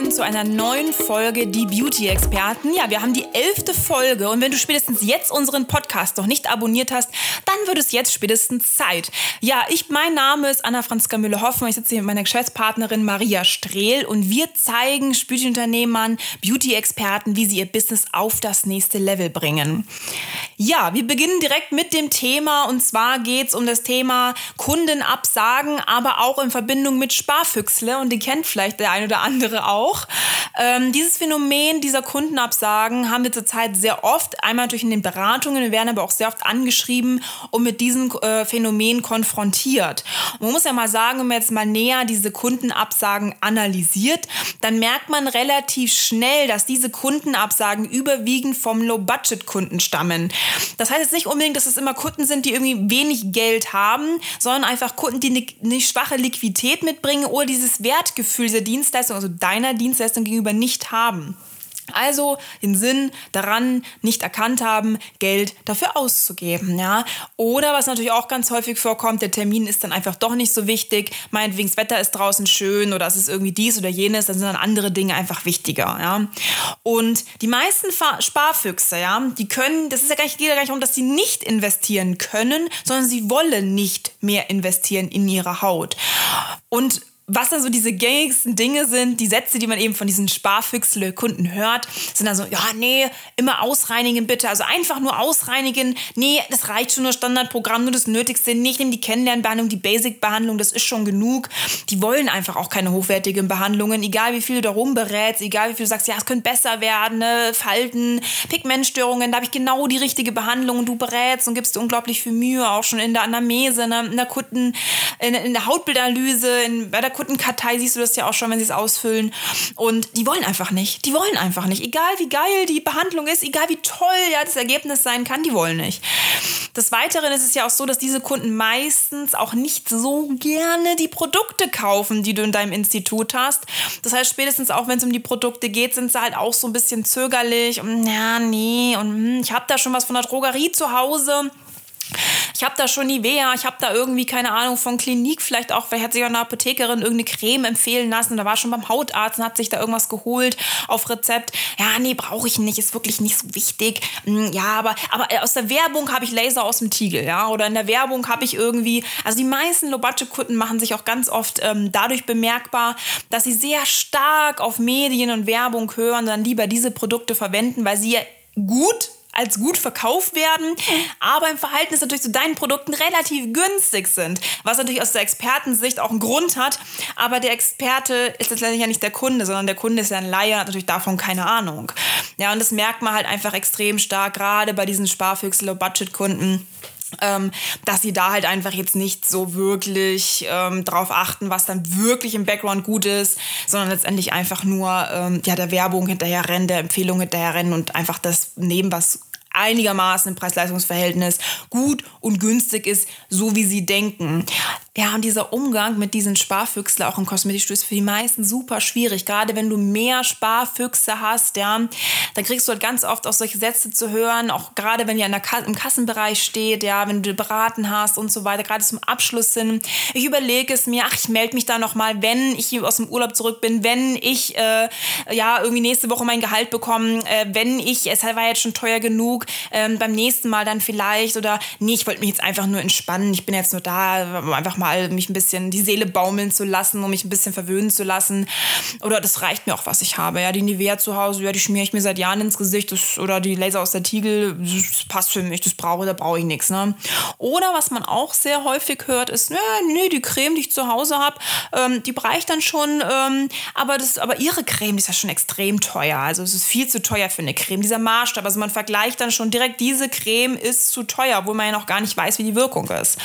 willkommen zu einer neuen Folge Die Beauty-Experten. Ja, wir haben die elfte Folge und wenn du spätestens jetzt unseren Podcast noch nicht abonniert hast, dann wird es jetzt spätestens Zeit. Ja, ich, mein Name ist Anna-Franziska Müller-Hoffmann. Ich sitze hier mit meiner Geschäftspartnerin Maria Strehl und wir zeigen Beauty-Unternehmern, Beauty-Experten, wie sie ihr Business auf das nächste Level bringen. Ja, wir beginnen direkt mit dem Thema und zwar geht es um das Thema Kundenabsagen, aber auch in Verbindung mit Sparfüchsle und die kennt vielleicht der ein oder andere auch. Ähm, dieses Phänomen dieser Kundenabsagen haben wir zurzeit sehr oft, einmal durch in den Beratungen, wir werden aber auch sehr oft angeschrieben und mit diesem äh, Phänomen konfrontiert. Und man muss ja mal sagen, wenn man jetzt mal näher diese Kundenabsagen analysiert, dann merkt man relativ schnell, dass diese Kundenabsagen überwiegend vom Low-Budget-Kunden stammen. Das heißt jetzt nicht unbedingt, dass es immer Kunden sind, die irgendwie wenig Geld haben, sondern einfach Kunden, die eine, eine schwache Liquidität mitbringen oder dieses Wertgefühl dieser Dienstleistung, also deiner Dienstleistung gegenüber nicht haben. Also den Sinn daran nicht erkannt haben, Geld dafür auszugeben, ja. Oder was natürlich auch ganz häufig vorkommt, der Termin ist dann einfach doch nicht so wichtig. Meinetwegen das Wetter ist draußen schön oder es ist irgendwie dies oder jenes, dann sind dann andere Dinge einfach wichtiger, ja. Und die meisten Sparfüchse, ja, die können, das ist ja gar nicht, geht ja gar nicht darum, dass sie nicht investieren können, sondern sie wollen nicht mehr investieren in ihre Haut. Und was da so diese gängigsten Dinge sind, die Sätze, die man eben von diesen Sparfüchsle-Kunden hört, sind dann so, ja, nee, immer ausreinigen bitte. Also einfach nur ausreinigen. Nee, das reicht schon nur Standardprogramm, nur das Nötigste. Nicht in die Kennenlernbehandlung, die Basic-Behandlung, das ist schon genug. Die wollen einfach auch keine hochwertigen Behandlungen, egal wie viel du darum berätst, egal wie viel du sagst, ja, es könnte besser werden, ne? Falten, Pigmentstörungen, da habe ich genau die richtige Behandlung und du berätst und gibst unglaublich viel Mühe, auch schon in der Anamnese, ne? in der Kunden, in, in der Hautbildanalyse, in, bei der Kundenkartei siehst du das ja auch schon, wenn sie es ausfüllen. Und die wollen einfach nicht. Die wollen einfach nicht. Egal wie geil die Behandlung ist, egal wie toll ja, das Ergebnis sein kann, die wollen nicht. Des Weiteren ist es ja auch so, dass diese Kunden meistens auch nicht so gerne die Produkte kaufen, die du in deinem Institut hast. Das heißt, spätestens auch wenn es um die Produkte geht, sind sie halt auch so ein bisschen zögerlich und ja, nee, und hm, ich habe da schon was von der Drogerie zu Hause ich habe da schon Nivea, ich habe da irgendwie, keine Ahnung, von Klinik vielleicht auch, vielleicht hat sich auch eine Apothekerin irgendeine Creme empfehlen lassen, da war schon beim Hautarzt und hat sich da irgendwas geholt auf Rezept. Ja, nee, brauche ich nicht, ist wirklich nicht so wichtig. Hm, ja, aber, aber äh, aus der Werbung habe ich Laser aus dem Tiegel, ja, oder in der Werbung habe ich irgendwie, also die meisten Low-Budget-Kunden machen sich auch ganz oft ähm, dadurch bemerkbar, dass sie sehr stark auf Medien und Werbung hören, dann lieber diese Produkte verwenden, weil sie ja gut als gut verkauft werden, aber im Verhältnis natürlich zu deinen Produkten relativ günstig sind. Was natürlich aus der Expertensicht auch einen Grund hat, aber der Experte ist letztendlich ja nicht der Kunde, sondern der Kunde ist ja ein Laie, hat natürlich davon keine Ahnung. Ja, und das merkt man halt einfach extrem stark, gerade bei diesen Sparfüchse, Low-Budget-Kunden ähm, dass sie da halt einfach jetzt nicht so wirklich ähm, drauf achten, was dann wirklich im Background gut ist, sondern letztendlich einfach nur ähm, ja, der Werbung hinterher rennen, der Empfehlung hinterher rennen und einfach das nehmen, was einigermaßen im Preis-Leistungs-Verhältnis gut und günstig ist, so wie sie denken. Ja, und dieser Umgang mit diesen Sparfüchsen auch im Kosmetikstudio ist für die meisten super schwierig. Gerade wenn du mehr Sparfüchse hast, ja, dann kriegst du halt ganz oft auch solche Sätze zu hören, auch gerade wenn ihr in der Ka im Kassenbereich steht, ja, wenn du beraten hast und so weiter, gerade zum Abschluss hin. Ich überlege es mir, ach, ich melde mich da nochmal, wenn ich aus dem Urlaub zurück bin, wenn ich, äh, ja, irgendwie nächste Woche mein Gehalt bekomme, äh, wenn ich, es war jetzt schon teuer genug, ähm, beim nächsten Mal dann vielleicht oder nee, ich wollte mich jetzt einfach nur entspannen, ich bin jetzt nur da, einfach mal mich ein bisschen die Seele baumeln zu lassen, um mich ein bisschen verwöhnen zu lassen. Oder das reicht mir auch, was ich habe. Ja, die Nivea zu Hause, ja, die schmiere ich mir seit Jahren ins Gesicht. Das, oder die Laser aus der Tiegel, das passt für mich, das brauche, da brauche ich nichts. Ne? Oder was man auch sehr häufig hört, ist, nee, die Creme, die ich zu Hause habe, ähm, die reicht dann schon. Ähm, aber, das, aber ihre Creme, die ist ja schon extrem teuer. Also es ist viel zu teuer für eine Creme. Dieser Maßstab, also man vergleicht dann schon direkt, diese Creme ist zu teuer, obwohl man ja noch gar nicht weiß, wie die Wirkung ist.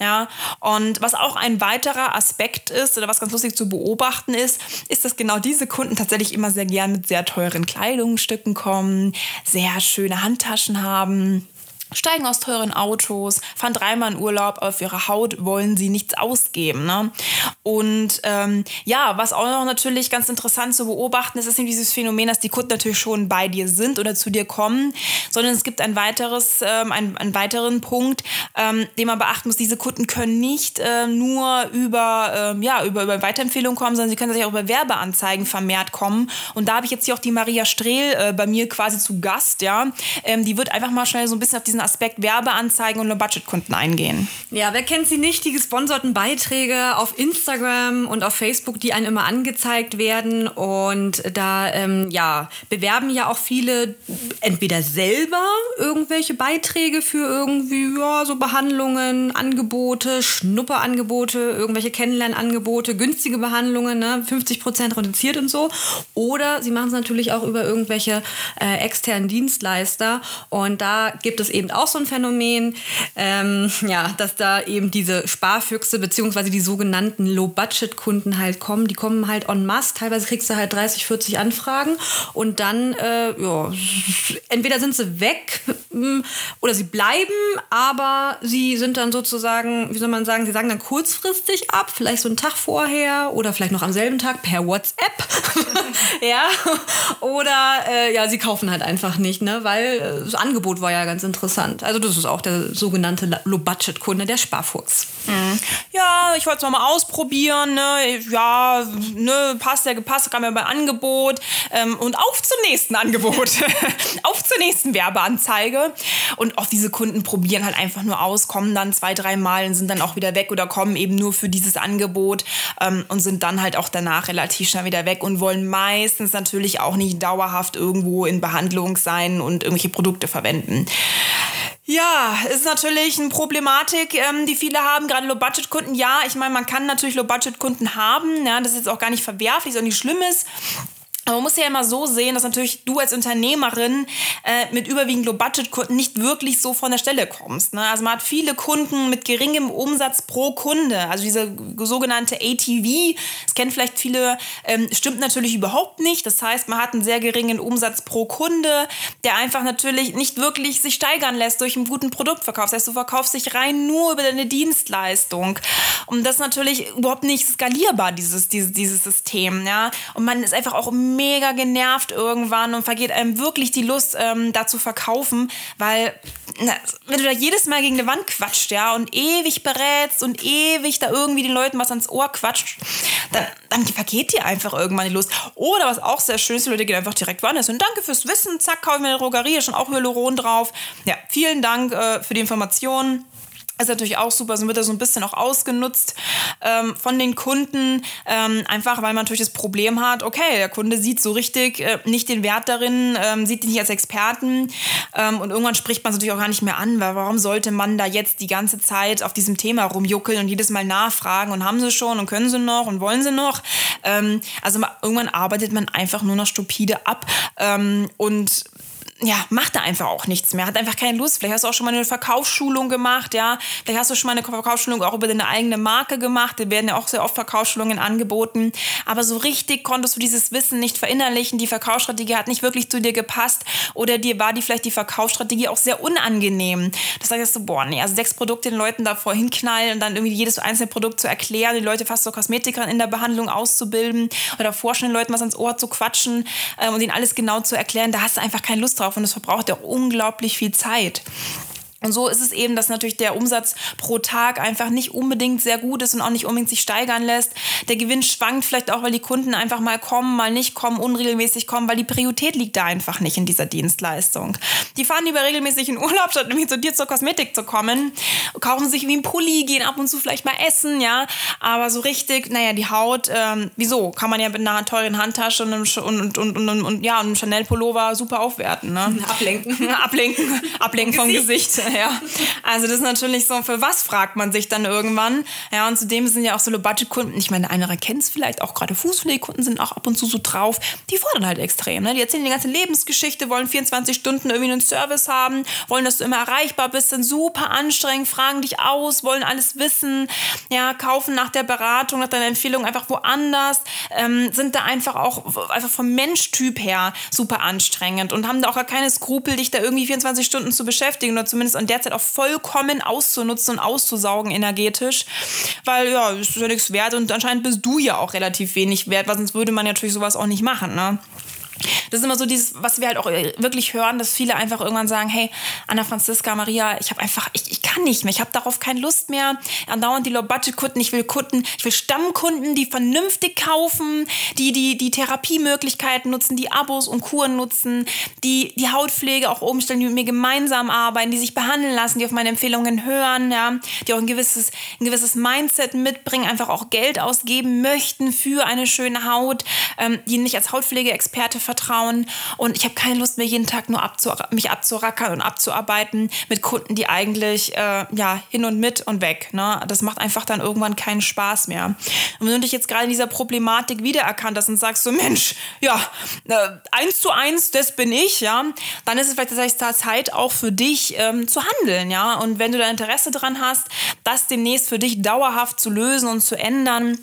Ja, und Und was auch ein weiterer Aspekt ist oder was ganz lustig zu beobachten ist, ist, dass genau diese Kunden tatsächlich immer sehr gern mit sehr teuren Kleidungsstücken kommen, sehr schöne Handtaschen haben steigen aus teuren Autos, fahren dreimal in Urlaub, auf ihre Haut wollen sie nichts ausgeben. Ne? Und ähm, ja, was auch noch natürlich ganz interessant zu beobachten ist, ist eben dieses Phänomen, dass die Kunden natürlich schon bei dir sind oder zu dir kommen, sondern es gibt ein weiteres, ähm, einen, einen weiteren Punkt, ähm, den man beachten muss. Diese Kunden können nicht äh, nur über, ähm, ja, über, über Weiterempfehlungen kommen, sondern sie können sich auch über Werbeanzeigen vermehrt kommen. Und da habe ich jetzt hier auch die Maria Strehl äh, bei mir quasi zu Gast. Ja? Ähm, die wird einfach mal schnell so ein bisschen auf diesen diesen Aspekt Werbeanzeigen und Low-Budget-Kunden eingehen. Ja, wer kennt sie nicht? Die gesponserten Beiträge auf Instagram und auf Facebook, die einem immer angezeigt werden. Und da ähm, ja, bewerben ja auch viele entweder selber irgendwelche Beiträge für irgendwie ja, so Behandlungen, Angebote, Schnupperangebote, irgendwelche Kennenlernangebote, günstige Behandlungen, ne? 50 Prozent reduziert und so. Oder sie machen es natürlich auch über irgendwelche äh, externen Dienstleister. Und da gibt es eben eben auch so ein Phänomen, ähm, ja, dass da eben diese Sparfüchse beziehungsweise die sogenannten Low-Budget-Kunden halt kommen. Die kommen halt en masse. Teilweise kriegst du halt 30, 40 Anfragen und dann, äh, ja, entweder sind sie weg oder sie bleiben, aber sie sind dann sozusagen, wie soll man sagen, sie sagen dann kurzfristig ab, vielleicht so einen Tag vorher oder vielleicht noch am selben Tag per WhatsApp. ja, oder äh, ja, sie kaufen halt einfach nicht, ne, weil äh, das Angebot war ja ganz interessant. Also das ist auch der sogenannte Low-Budget-Kunde, der Sparfuchs. Mhm. Ja, ich wollte es mal ausprobieren. Ne? Ja, ne, passt ja gepasst, kam ja bei Angebot. Ähm, und auf zum nächsten Angebot. auf zur nächsten Werbeanzeige. Und auch diese Kunden probieren halt einfach nur aus, kommen dann zwei, drei Mal und sind dann auch wieder weg oder kommen eben nur für dieses Angebot ähm, und sind dann halt auch danach relativ schnell wieder weg und wollen meistens natürlich auch nicht dauerhaft irgendwo in Behandlung sein und irgendwelche Produkte verwenden. Ja, ist natürlich eine Problematik, ähm, die viele haben, gerade Low-Budget-Kunden. Ja, ich meine, man kann natürlich Low-Budget-Kunden haben. Ja, das ist jetzt auch gar nicht verwerflich, auch nicht schlimm ist. Aber man muss ja immer so sehen, dass natürlich du als Unternehmerin äh, mit überwiegend Low-Budget-Kunden nicht wirklich so von der Stelle kommst. Ne? Also man hat viele Kunden mit geringem Umsatz pro Kunde. Also diese sogenannte ATV, das kennen vielleicht viele, ähm, stimmt natürlich überhaupt nicht. Das heißt, man hat einen sehr geringen Umsatz pro Kunde, der einfach natürlich nicht wirklich sich steigern lässt durch einen guten Produktverkauf. Das heißt, du verkaufst dich rein nur über deine Dienstleistung. Und das ist natürlich überhaupt nicht skalierbar, dieses, dieses, dieses System. Ja? Und man ist einfach auch mega genervt irgendwann und vergeht einem wirklich die Lust, ähm, da zu verkaufen, weil na, wenn du da jedes Mal gegen eine Wand quatscht, ja, und ewig berätst und ewig da irgendwie den Leuten was ans Ohr quatscht, dann, dann vergeht dir einfach irgendwann die Lust. Oder was auch sehr schön ist, die Leute gehen einfach direkt woanders und danke fürs Wissen, zack, kaufe ich mir eine Drogerie, ist schon auch Hyaluron drauf. Ja, vielen Dank äh, für die Informationen ist natürlich auch super, so wird das so ein bisschen auch ausgenutzt ähm, von den Kunden, ähm, einfach weil man natürlich das Problem hat, okay, der Kunde sieht so richtig äh, nicht den Wert darin, ähm, sieht dich nicht als Experten ähm, und irgendwann spricht man es natürlich auch gar nicht mehr an, weil warum sollte man da jetzt die ganze Zeit auf diesem Thema rumjuckeln und jedes Mal nachfragen und haben sie schon und können sie noch und wollen sie noch? Ähm, also irgendwann arbeitet man einfach nur noch stupide ab ähm, und ja, macht da einfach auch nichts mehr, hat einfach keine Lust. Vielleicht hast du auch schon mal eine Verkaufsschulung gemacht, ja. Vielleicht hast du schon mal eine Verkaufsschulung auch über deine eigene Marke gemacht. Da werden ja auch sehr oft Verkaufsschulungen angeboten. Aber so richtig konntest du dieses Wissen nicht verinnerlichen. Die Verkaufsstrategie hat nicht wirklich zu dir gepasst oder dir war die vielleicht die Verkaufsstrategie auch sehr unangenehm. Das sagst du, boah, nee, also sechs Produkte den Leuten davor hinknallen und dann irgendwie jedes einzelne Produkt zu erklären, die Leute fast so Kosmetikern in der Behandlung auszubilden oder vorstellen, den Leuten was ans Ohr zu quatschen äh, und ihnen alles genau zu erklären. Da hast du einfach keine Lust drauf drauf und es verbraucht ja unglaublich viel Zeit. Und so ist es eben, dass natürlich der Umsatz pro Tag einfach nicht unbedingt sehr gut ist und auch nicht unbedingt sich steigern lässt. Der Gewinn schwankt vielleicht auch, weil die Kunden einfach mal kommen, mal nicht kommen, unregelmäßig kommen, weil die Priorität liegt da einfach nicht in dieser Dienstleistung. Die fahren lieber regelmäßig in Urlaub, statt nämlich zu dir zur Kosmetik zu kommen, kaufen sich wie ein Pulli, gehen ab und zu vielleicht mal essen, ja. Aber so richtig, naja, die Haut, ähm, wieso? Kann man ja mit einer teuren Handtasche und, einem, und, und, und, und, ja, einem Chanel-Pullover super aufwerten, ne? Ablenken. Ablenken, ablenken vom Gesicht. ja, also das ist natürlich so, für was fragt man sich dann irgendwann? Ja, und zudem sind ja auch so Low-Budget-Kunden, ich meine, einer kennt es vielleicht, auch gerade Fußpflegekunden sind auch ab und zu so drauf, die fordern halt extrem. Ne? Die erzählen die ganze Lebensgeschichte, wollen 24 Stunden irgendwie einen Service haben, wollen, dass du immer erreichbar bist, sind super anstrengend, fragen dich aus, wollen alles wissen, ja, kaufen nach der Beratung, nach deiner Empfehlung einfach woanders, ähm, sind da einfach auch einfach vom Menschtyp her super anstrengend und haben da auch gar keine Skrupel, dich da irgendwie 24 Stunden zu beschäftigen oder zumindest an der Zeit auch vollkommen auszunutzen und auszusaugen energetisch, weil ja, ist ja nichts wert und anscheinend bist du ja auch relativ wenig wert, weil sonst würde man natürlich sowas auch nicht machen, ne? Das ist immer so dieses, was wir halt auch wirklich hören, dass viele einfach irgendwann sagen, hey, Anna Franziska, Maria, ich habe einfach, ich, ich kann nicht mehr, ich habe darauf keine Lust mehr. Andauernd die Low-Budget-Kunden, ich will Kunden, ich will Stammkunden, die vernünftig kaufen, die die, die Therapiemöglichkeiten nutzen, die Abos und Kuren nutzen, die die Hautpflege auch umstellen, die mit mir gemeinsam arbeiten, die sich behandeln lassen, die auf meine Empfehlungen hören, ja, die auch ein gewisses, ein gewisses Mindset mitbringen, einfach auch Geld ausgeben möchten für eine schöne Haut, ähm, die nicht als Hautpflegeexperte Vertrauen und ich habe keine Lust mehr, jeden Tag nur abzu mich abzurackern und abzuarbeiten mit Kunden, die eigentlich äh, ja hin und mit und weg. Ne? Das macht einfach dann irgendwann keinen Spaß mehr. Und wenn du dich jetzt gerade in dieser Problematik wiedererkannt hast und sagst so, Mensch, ja, äh, eins zu eins, das bin ich, ja, dann ist es vielleicht Zeit auch für dich ähm, zu handeln, ja. Und wenn du da Interesse dran hast, das demnächst für dich dauerhaft zu lösen und zu ändern,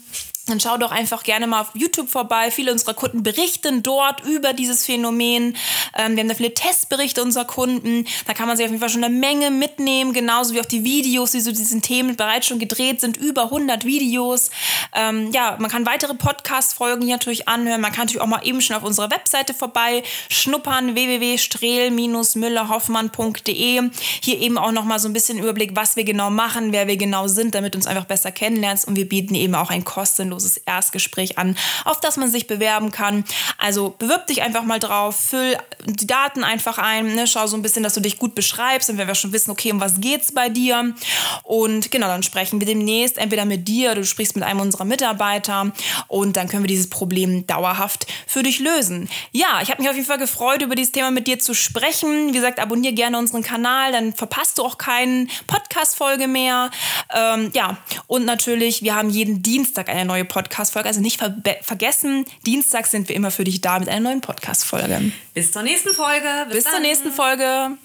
dann schau doch einfach gerne mal auf YouTube vorbei. Viele unserer Kunden berichten dort über dieses Phänomen. Ähm, wir haben da viele Testberichte unserer Kunden. Da kann man sich auf jeden Fall schon eine Menge mitnehmen, genauso wie auch die Videos, die zu diesen Themen bereits schon gedreht sind. Über 100 Videos. Ähm, ja, man kann weitere Podcast-Folgen hier natürlich anhören. Man kann natürlich auch mal eben schon auf unserer Webseite vorbei schnuppern. www.strehl-müller-hoffmann.de. Hier eben auch noch mal so ein bisschen Überblick, was wir genau machen, wer wir genau sind, damit du uns einfach besser kennenlernst. Und wir bieten eben auch ein kostenloses kostenloses Erstgespräch an, auf das man sich bewerben kann. Also bewirb dich einfach mal drauf, füll die Daten einfach ein, ne, schau so ein bisschen, dass du dich gut beschreibst und wenn wir schon wissen, okay, um was geht's bei dir. Und genau, dann sprechen wir demnächst entweder mit dir du sprichst mit einem unserer Mitarbeiter und dann können wir dieses Problem dauerhaft für dich lösen. Ja, ich habe mich auf jeden Fall gefreut, über dieses Thema mit dir zu sprechen. Wie gesagt, abonniere gerne unseren Kanal, dann verpasst du auch keine Podcast-Folge mehr. Ähm, ja, und natürlich, wir haben jeden Dienstag eine neue Podcast-Folge. Also nicht ver vergessen, Dienstag sind wir immer für dich da mit einer neuen Podcast-Folge. Bis zur nächsten Folge. Bis, Bis zur nächsten Folge.